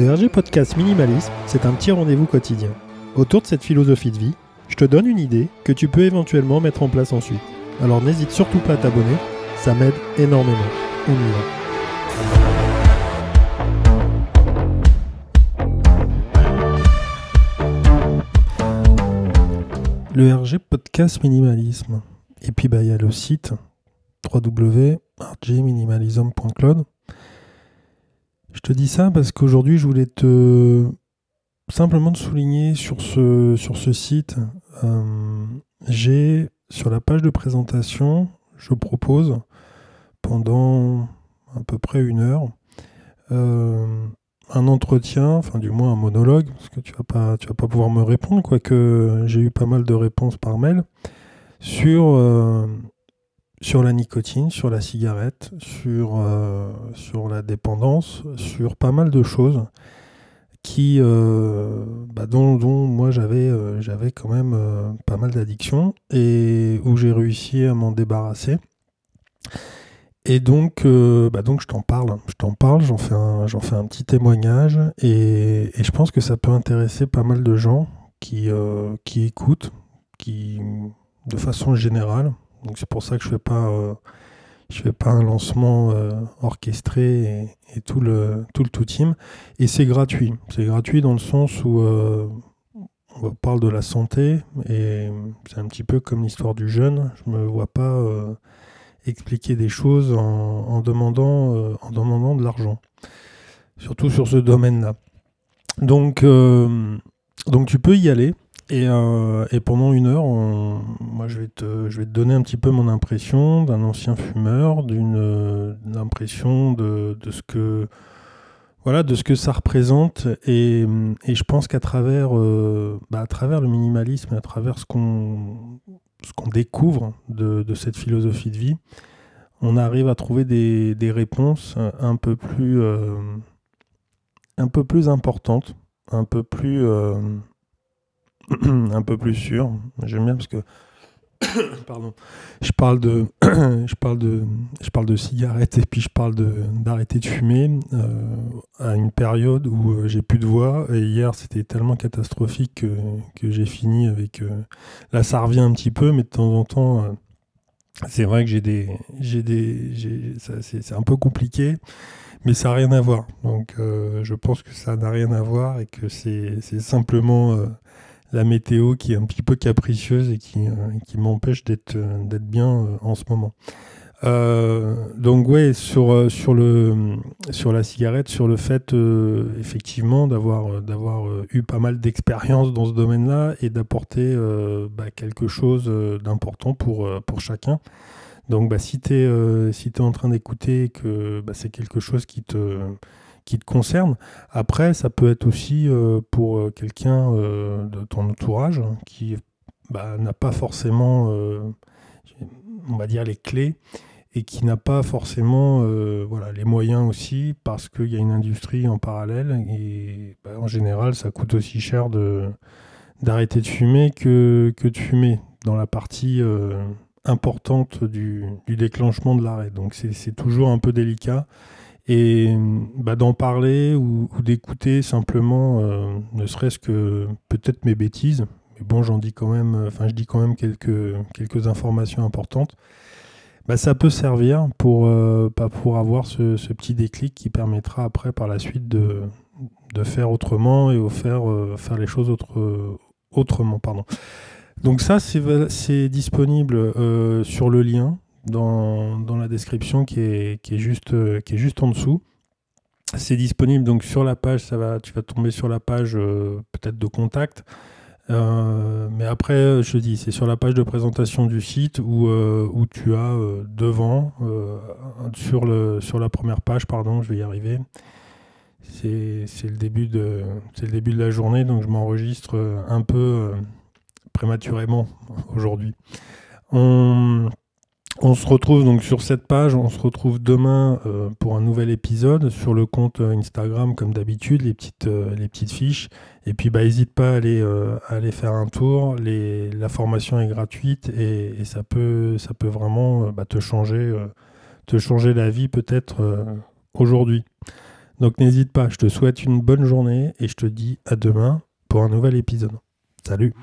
Le RG Podcast Minimalisme, c'est un petit rendez-vous quotidien. Autour de cette philosophie de vie, je te donne une idée que tu peux éventuellement mettre en place ensuite. Alors n'hésite surtout pas à t'abonner, ça m'aide énormément. On y. Le RG Podcast Minimalisme. Et puis bah il y a le site www.rgminimalism.cloud. Je te dis ça parce qu'aujourd'hui je voulais te simplement te souligner sur ce, sur ce site. euh, j'ai sur la page de présentation, je propose pendant à peu près une heure euh, un entretien, enfin du moins un monologue, parce que tu vas pas, tu vas pas pouvoir me répondre, quoique j'ai eu pas mal de réponses par mail sur euh, sur la nicotine, sur la cigarette, sur euh, sur la dépendance, sur pas mal de choses qui euh, bah, dont, moi j'avais euh, j'avais quand même pas mal d'addictions et où j'ai réussi à m'en débarrasser. Et donc, bah donc je t'en parle, je t'en parle, j'en fais un, petit témoignage et, et je pense que ça peut intéresser pas mal de gens qui, qui écoutent, qui de façon générale. Donc c'est pour ça que je fais euh, fais pas un lancement euh, orchestré et, tout le tout team. Et c'est gratuit. C'est gratuit dans le sens où euh, on parle de la santé et c'est un petit peu comme l'histoire du jeune. Je me vois pas expliquer des choses en, demandant, en demandant de l'argent. Surtout sur ce domaine-là. Donc, donc tu peux y aller. Et, euh, et pendant une heure, moi je vais, te, donner un petit peu mon impression d'un ancien fumeur, d'une euh, impression de, ce que voilà de ce que ça représente. Et, je pense qu'à travers, euh, bah, à travers le minimalisme, à travers ce qu'on ce qu'on découvre de, cette philosophie de vie, on arrive à trouver des, des réponses un peu plus un peu plus importantes, un peu plus un peu plus sûres. J'aime bien parce que pardon, je parle de je parle de je parle de cigarettes et puis je parle d'arrêter de fumer euh, à une période où euh, j'ai plus de voix et hier c'était tellement catastrophique que, que j'ai fini avec euh, là ça revient un petit peu mais de temps en temps c'est vrai que j'ai des j'ai des c'est un peu compliqué mais ça n'a rien à voir donc je pense que ça n'a rien à voir et que c'est simplement la météo qui est un petit peu capricieuse et qui, euh, qui m'empêche d'être euh, d'être bien euh, en ce moment. Euh, donc ouais, sur, sur, le, sur la cigarette, sur le fait euh, effectivement d'avoir d'avoir eu pas mal d'expérience dans ce domaine-là et d'apporter bah, quelque chose d'important pour, pour chacun. Donc bah, si tu es, si t'es en train d'écouter que bah, c'est quelque chose qui te, qui te concerne, après ça peut être aussi euh, pour euh, quelqu'un euh, de ton entourage qui bah, n'a pas forcément, on va dire, les clés et qui n'a pas forcément voilà, les moyens aussi parce qu'il y a une industrie en parallèle et bah, en général ça coûte aussi cher de d'arrêter de fumer que, que de fumer dans la partie importante du, déclenchement de l'arrêt. Donc c'est toujours un peu délicat et bah, d'en parler ou, ou d'écouter simplement, euh, ne serait-ce que peut-être mes bêtises, mais bon j'en dis quand même, enfin je dis quand même quelques, quelques informations importantes bah, ça peut servir pour, euh, pour avoir ce, petit déclic qui permettra après par la suite de, de faire autrement et au faire, euh, faire les choses autre- autrement. Pardon. Donc ça, c'est disponible euh, sur le lien dans, la description qui est, qui est, juste, euh, qui est juste en dessous. C'est disponible donc sur la page, ça va, tu vas tomber sur la page euh, peut-être de contact. Euh, mais après, je dis, c'est sur la page de présentation du site où, où tu as devant, sur, le, sur la première page, pardon, je vais y arriver. C'est le, début de- le début de la journée, donc je m'enregistre un peu prématurément aujourd'hui. On, on se retrouve donc sur cette page, on se retrouve demain euh, pour un nouvel épisode sur le compte euh, Instagram comme d'habitude, les petites, euh, les petites fiches. Et puis bah n'hésite pas à aller, faire un tour. La formation est gratuite et, ça, peut, vraiment bah, te, changer, te changer la vie peut-être aujourd'hui. Donc n'hésite pas, je te souhaite une bonne journée et je te dis à demain pour un nouvel épisode. Salut